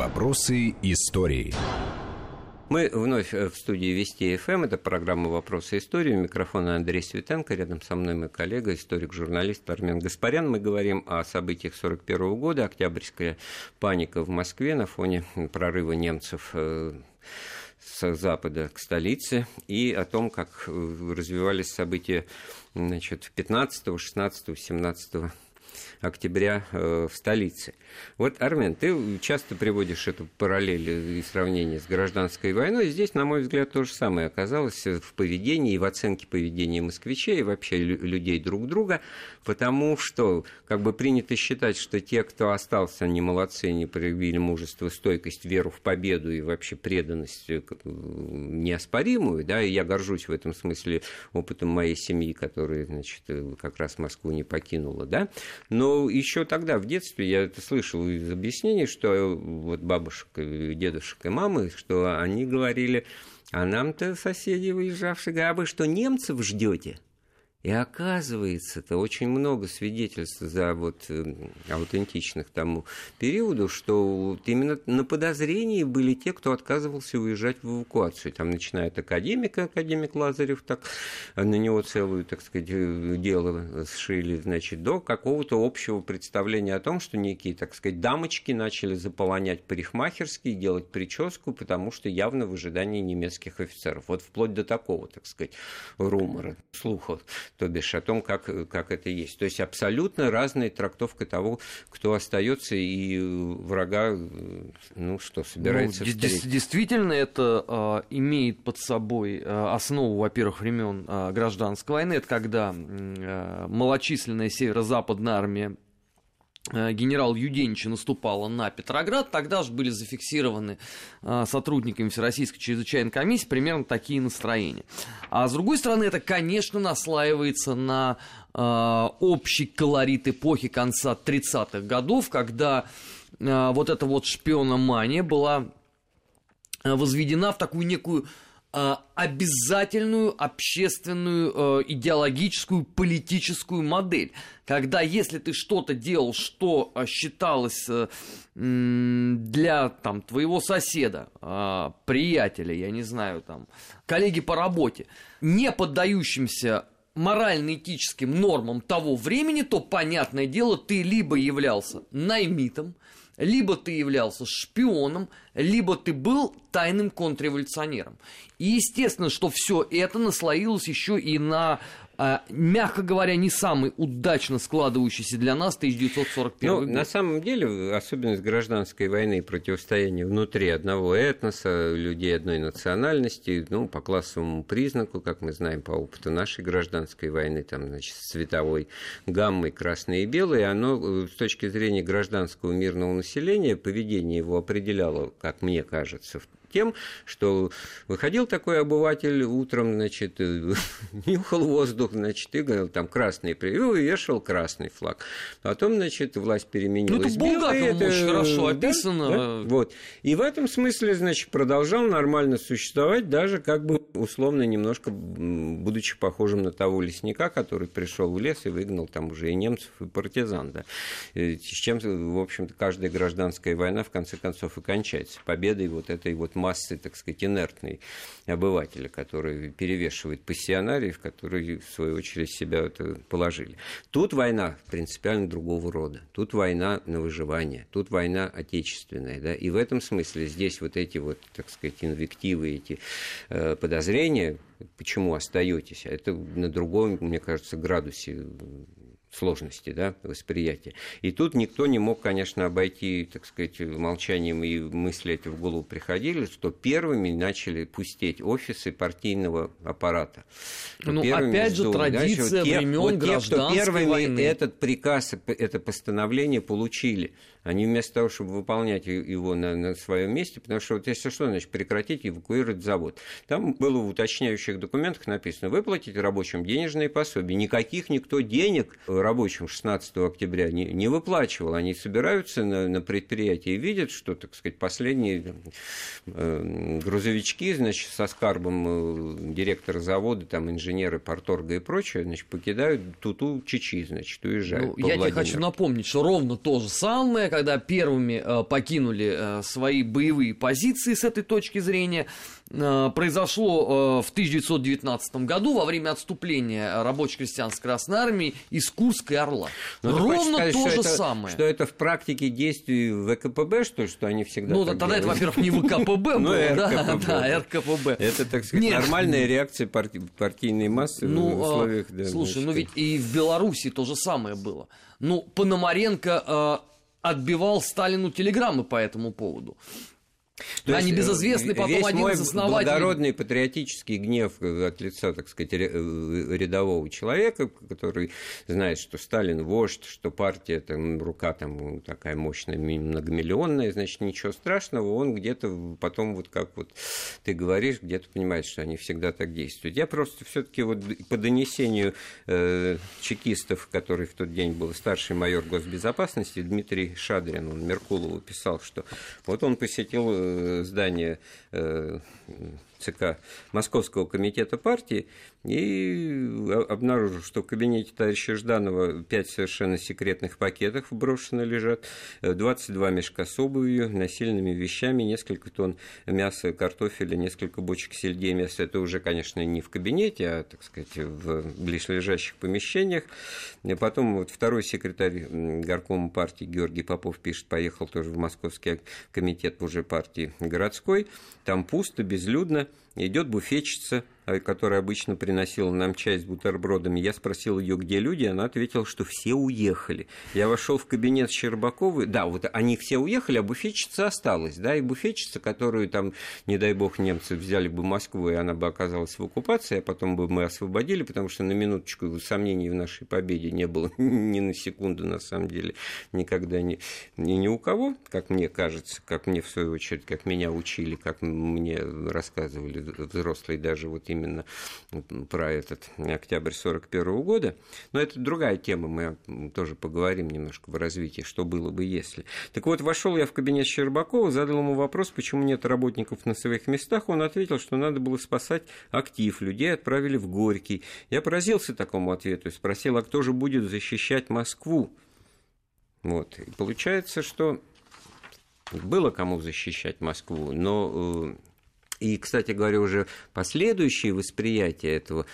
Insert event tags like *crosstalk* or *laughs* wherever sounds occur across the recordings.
Вопросы истории. Мы вновь в студии Вести ФМ. Это программа «Вопросы истории». У микрофона Андрей Светенко. Рядом со мной мой коллега, историк-журналист Армен Гаспарян. Мы говорим о событиях 1941 года. Октябрьская паника в Москве на фоне прорыва немцев э, с запада к столице и о том, как э, развивались события значит, 15, 16, 17 октября э, в столице. Вот, Армен, ты часто приводишь эту параллель и сравнение с гражданской войной. Здесь, на мой взгляд, то же самое оказалось в поведении и в оценке поведения москвичей и вообще людей друг друга, потому что как бы принято считать, что те, кто остался, они молодцы, они проявили мужество, стойкость, веру в победу и вообще преданность э, неоспоримую, да, и я горжусь в этом смысле опытом моей семьи, которая, значит, э, как раз Москву не покинула, да, но еще тогда, в детстве, я это слышал из объяснений, что вот бабушек, дедушек и мамы, что они говорили, а нам-то соседи выезжавшие, а вы что, немцев ждете? И оказывается-то очень много свидетельств за вот э, аутентичных тому периоду, что вот именно на подозрении были те, кто отказывался уезжать в эвакуацию. Там начиная от академика, академик Лазарев, так на него целую, так сказать, дело сшили, значит, до какого-то общего представления о том, что некие, так сказать, дамочки начали заполонять парикмахерские, делать прическу, потому что явно в ожидании немецких офицеров. Вот вплоть до такого, так сказать, румора, слухов то бишь о том, как, как это есть. То есть абсолютно разная трактовка того, кто остается и врага, ну что, собирается ну, встретить. Действительно, это э, имеет под собой э, основу, во-первых, времен э, гражданской войны. Это когда э, малочисленная северо-западная армия Э, генерал Юденича наступала на Петроград, тогда же были зафиксированы э, сотрудниками Всероссийской чрезвычайной комиссии примерно такие настроения. А с другой стороны, это, конечно, наслаивается на э, общий колорит эпохи конца 30-х годов, когда вот эта вот шпиономания была возведена в такую некую обязательную общественную идеологическую политическую модель. Когда если ты что-то делал, что а, считалось э, для там, твоего соседа, приятеля, я не знаю, там, коллеги по работе, не поддающимся морально-этическим нормам того времени, то, понятное дело, ты либо являлся наймитом, либо ты являлся шпионом, либо ты был тайным контрреволюционером. И естественно, что все это наслоилось еще и на мягко говоря, не самый удачно складывающийся для нас 1941 ну, год. На самом деле, особенность гражданской войны и противостояния внутри одного этноса, людей одной национальности, ну, по классовому признаку, как мы знаем по опыту нашей гражданской войны, там, значит, цветовой гаммой красной и белой, оно э, с точки зрения гражданского мирного населения, поведение его определяло, как мне кажется, тем, что выходил такой обыватель утром, значит, *laughs* нюхал воздух, значит, и говорил, там красный привил и вешал красный флаг. Потом, значит, власть переменилась. Ну, это Булгаков очень хорошо описано. Да, да? Вот. И в этом смысле, значит, продолжал нормально существовать, даже как бы условно немножко, будучи похожим на того лесника, который пришел в лес и выгнал там уже и немцев, и партизан, да. С чем, в общем-то, каждая гражданская война в конце концов и кончается. Победой вот этой вот массы, так сказать, инертной обывателя, который перевешивает пассионариев, которые, в свою очередь, себя это положили. Тут война принципиально другого рода. Тут война на выживание, тут война отечественная. Да? И в этом смысле здесь вот эти вот, так сказать, инвективы, эти э, подозрения, почему остаетесь, а это на другом, мне кажется, градусе сложности да, восприятия. И тут никто не мог, конечно, обойти, так сказать, молчанием и мысли эти в голову приходили, что первыми начали пустеть офисы партийного аппарата. Ну, опять же, традиция да, времен вот те, кто первыми войны. этот приказ, это постановление получили. Они вместо того, чтобы выполнять его на, на своем месте, потому что вот если что, значит, прекратить эвакуировать завод. Там было в уточняющих документах написано, выплатить рабочим денежные пособия. Никаких никто денег рабочим 16 октября не, не выплачивал. Они собираются на, на предприятии и видят, что, так сказать, последние э, грузовички, значит, со скарбом э, директора завода, там, инженеры, порторга и прочее, значит, покидают Туту Чичи, значит, уезжают. Ну, я тебе хочу напомнить, что ровно то же самое когда первыми э, покинули э, свои боевые позиции с этой точки зрения, э, произошло в 1919 году во время отступления рабоче-крестьянской Красной Армии из Курска и Орла. Но ну, Ровно сказать, то же это, самое. Что это в практике действий ВКПБ, что что они всегда Ну, тогда это, во-первых, не *laughs* ВКПБ ну, было, да, да, РКПБ. Это, так сказать, нормальная реакция партийной массы в ну, условиях... Слушай, ну ведь и в Беларуси то же самое было. Ну, Пономаренко отбивал Сталину телеграммы по этому поводу. То а небезызвестный потом весь один мой из основателей... благородный патриотический гнев от лица, так сказать, э, рядового человека, который знает, что Сталин вождь, что партия, там, рука там такая мощная, многомиллионная, значит, ничего страшного, он где-то потом, вот как вот ты говоришь, где-то понимает, что они всегда так действуют. Я просто все таки вот по донесению э, чекистов, который в тот день был старший майор госбезопасности, Дмитрий Шадрин, он Меркулову писал, что вот он посетил э, Э, здание э, ЦК Московского комитета партии и обнаружил, что в кабинете товарища Жданова пять совершенно секретных пакетов брошено лежат, 22 мешка с обувью, насильными вещами, несколько тонн мяса, картофеля, несколько бочек сельдей мяса. Это уже, конечно, не в кабинете, а, так сказать, в близлежащих помещениях. И потом вот второй секретарь горкома партии Георгий Попов пишет, поехал тоже в Московский комитет уже партии городской. Там пусто, безлюдно идет буфетчица, э, которая обычно приносила нам чай с бутербродами. Я спросил ее, где люди, она ответила, что все уехали. Я вошел в кабинет Щербаковой, да, вот они все уехали, а буфетчица осталась, да, и буфетчица, которую там, не дай бог, немцы взяли бы Москву, и она бы оказалась в оккупации, а потом бы мы освободили, потому что на минуточку сомнений в нашей победе не было *laughs* ни на секунду, на самом деле, никогда ни, ни, ни у кого, как мне кажется, как мне, в свою очередь, как меня учили, как мне рассказывали взрослый даже вот именно про этот октябрь 41 года. Но это другая тема, мы тоже поговорим немножко в развитии, что было бы если. Так вот, вошел я в кабинет Щербакова, задал ему вопрос, почему нет работников на своих местах. Он ответил, что надо было спасать актив, людей отправили в Горький. Я поразился такому ответу и спросил, а кто же будет защищать Москву? Вот. И получается, что было кому защищать Москву, но э, и, кстати говоря, уже последующие восприятия этого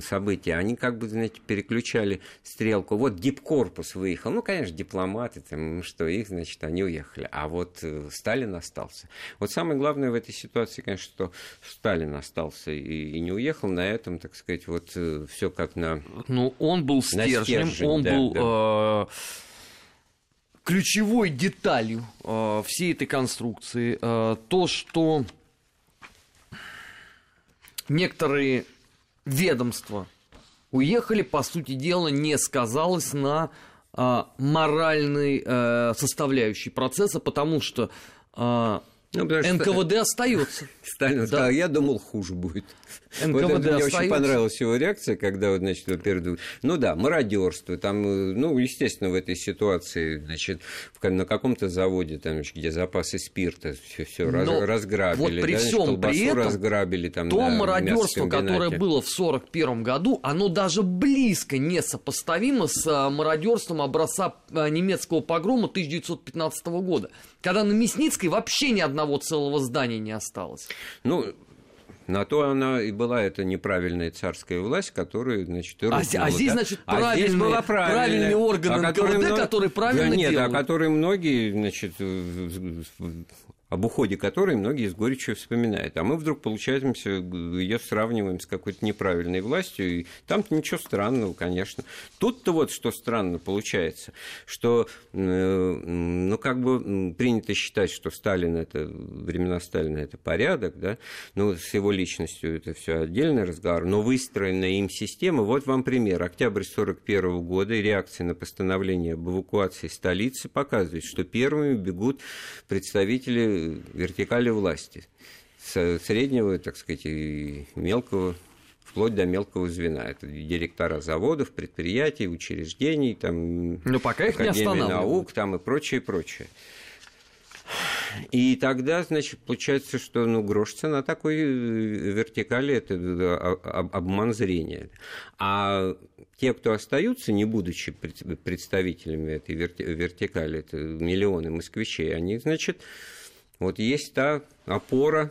события, они как бы, знаете, переключали стрелку. Вот дипкорпус выехал. Ну, конечно, дипломаты, там, что их, значит, они уехали. А вот э, Сталин остался. Вот самое главное в этой ситуации, конечно, что Сталин остался и, и не уехал. На этом, так сказать, вот э, все как на... Ну, он был стержнем, стержень, он да, был... Да. Э ключевой деталью э, всей этой конструкции э, то, что некоторые ведомства уехали, по сути дела, не сказалось на э, моральной э, составляющей процесса, потому что э, ну, НКВД что... остается. *laughs* Сталин да. сказал, я думал, хуже будет. НКВД вот это, мне очень понравилась его реакция, когда, вот, значит, перед... ну да, мародерство, там, э, ну, естественно, в этой ситуации, значит, на каком-то заводе, там, где запасы спирта, все, все раз, разграбили, вот при да, всем при этом, разграбили, там, то мародерство, которое было в 1941 году, оно даже близко не сопоставимо с э, мародерством образца э, немецкого погрома 1915 года, когда на Мясницкой вообще ни одного целого здания не осталось. Ну, на то она и была эта неправильная царская власть, которая, значит, и а, а здесь, значит, а правильные, здесь была правильная, правильный орган НКВД, который, который правильно да, нет, делал. о которой многие, значит, об уходе которой многие с горечью вспоминают. А мы вдруг, получаемся, ее сравниваем с какой-то неправильной властью, и там-то ничего странного, конечно. Тут-то вот что странно получается, что, ну, как бы принято считать, что Сталин это, времена Сталина это порядок, да, ну, с его личностью это все отдельный разговор, но выстроенная им система, вот вам пример. Октябрь 1941 года и реакция на постановление об эвакуации столицы показывает, что первыми бегут представители вертикали власти, среднего, так сказать, и мелкого вплоть до мелкого звена. Это директора заводов, предприятий, учреждений, там, Но пока их не наук там, и прочее, прочее. И тогда, значит, получается, что ну, грош цена такой э, вертикали – это обман зрения. А те, кто остаются, не будучи представителями этой вертикали, это миллионы москвичей, они, значит, вот есть та опора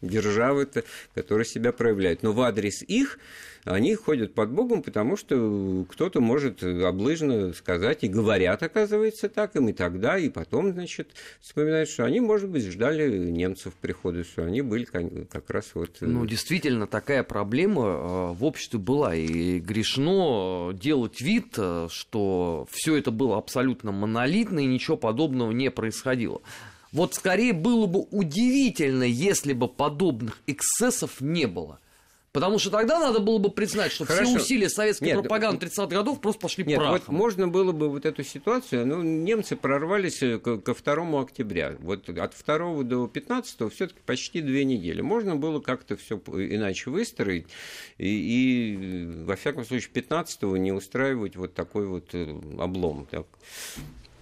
державы, которая себя проявляет. Но в адрес их они ходят под Богом, потому что кто-то может облыжно сказать, и говорят, оказывается, так им и тогда, и потом, значит, вспоминают, что они, может быть, ждали немцев прихода, что они были как раз вот... Э, ну, действительно, такая проблема э, в обществе была, и грешно делать вид, э, что все это было абсолютно монолитно, и ничего подобного не происходило. Вот скорее было бы удивительно, если бы подобных эксцессов не было. Потому что тогда надо было бы признать, что Хорошо. все усилия советской Нет, пропаганды 30-х годов просто пошли Нет, прахом. Вот можно было бы вот эту ситуацию, ну, немцы прорвались э, ко 2 октября. Вот от 2 до 15 все-таки почти две недели. Можно было как-то все иначе выстроить и, и, во всяком случае, 15 не устраивать вот такой вот э, облом. Так.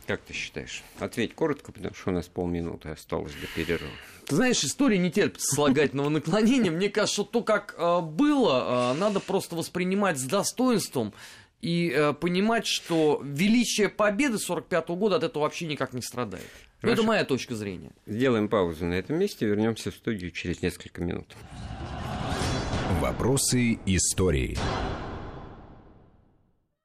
Как ты считаешь? Ответь коротко, потому что у нас полминуты осталось до перерыва. Ты знаешь, история не терпит слагательного наклонения. Мне кажется, что то, как э, было, э, надо просто воспринимать с достоинством и э, понимать, что величие победы 45 года от этого вообще никак не страдает. Это моя точка зрения. Сделаем паузу на этом месте, вернемся в студию через несколько минут. Вопросы истории.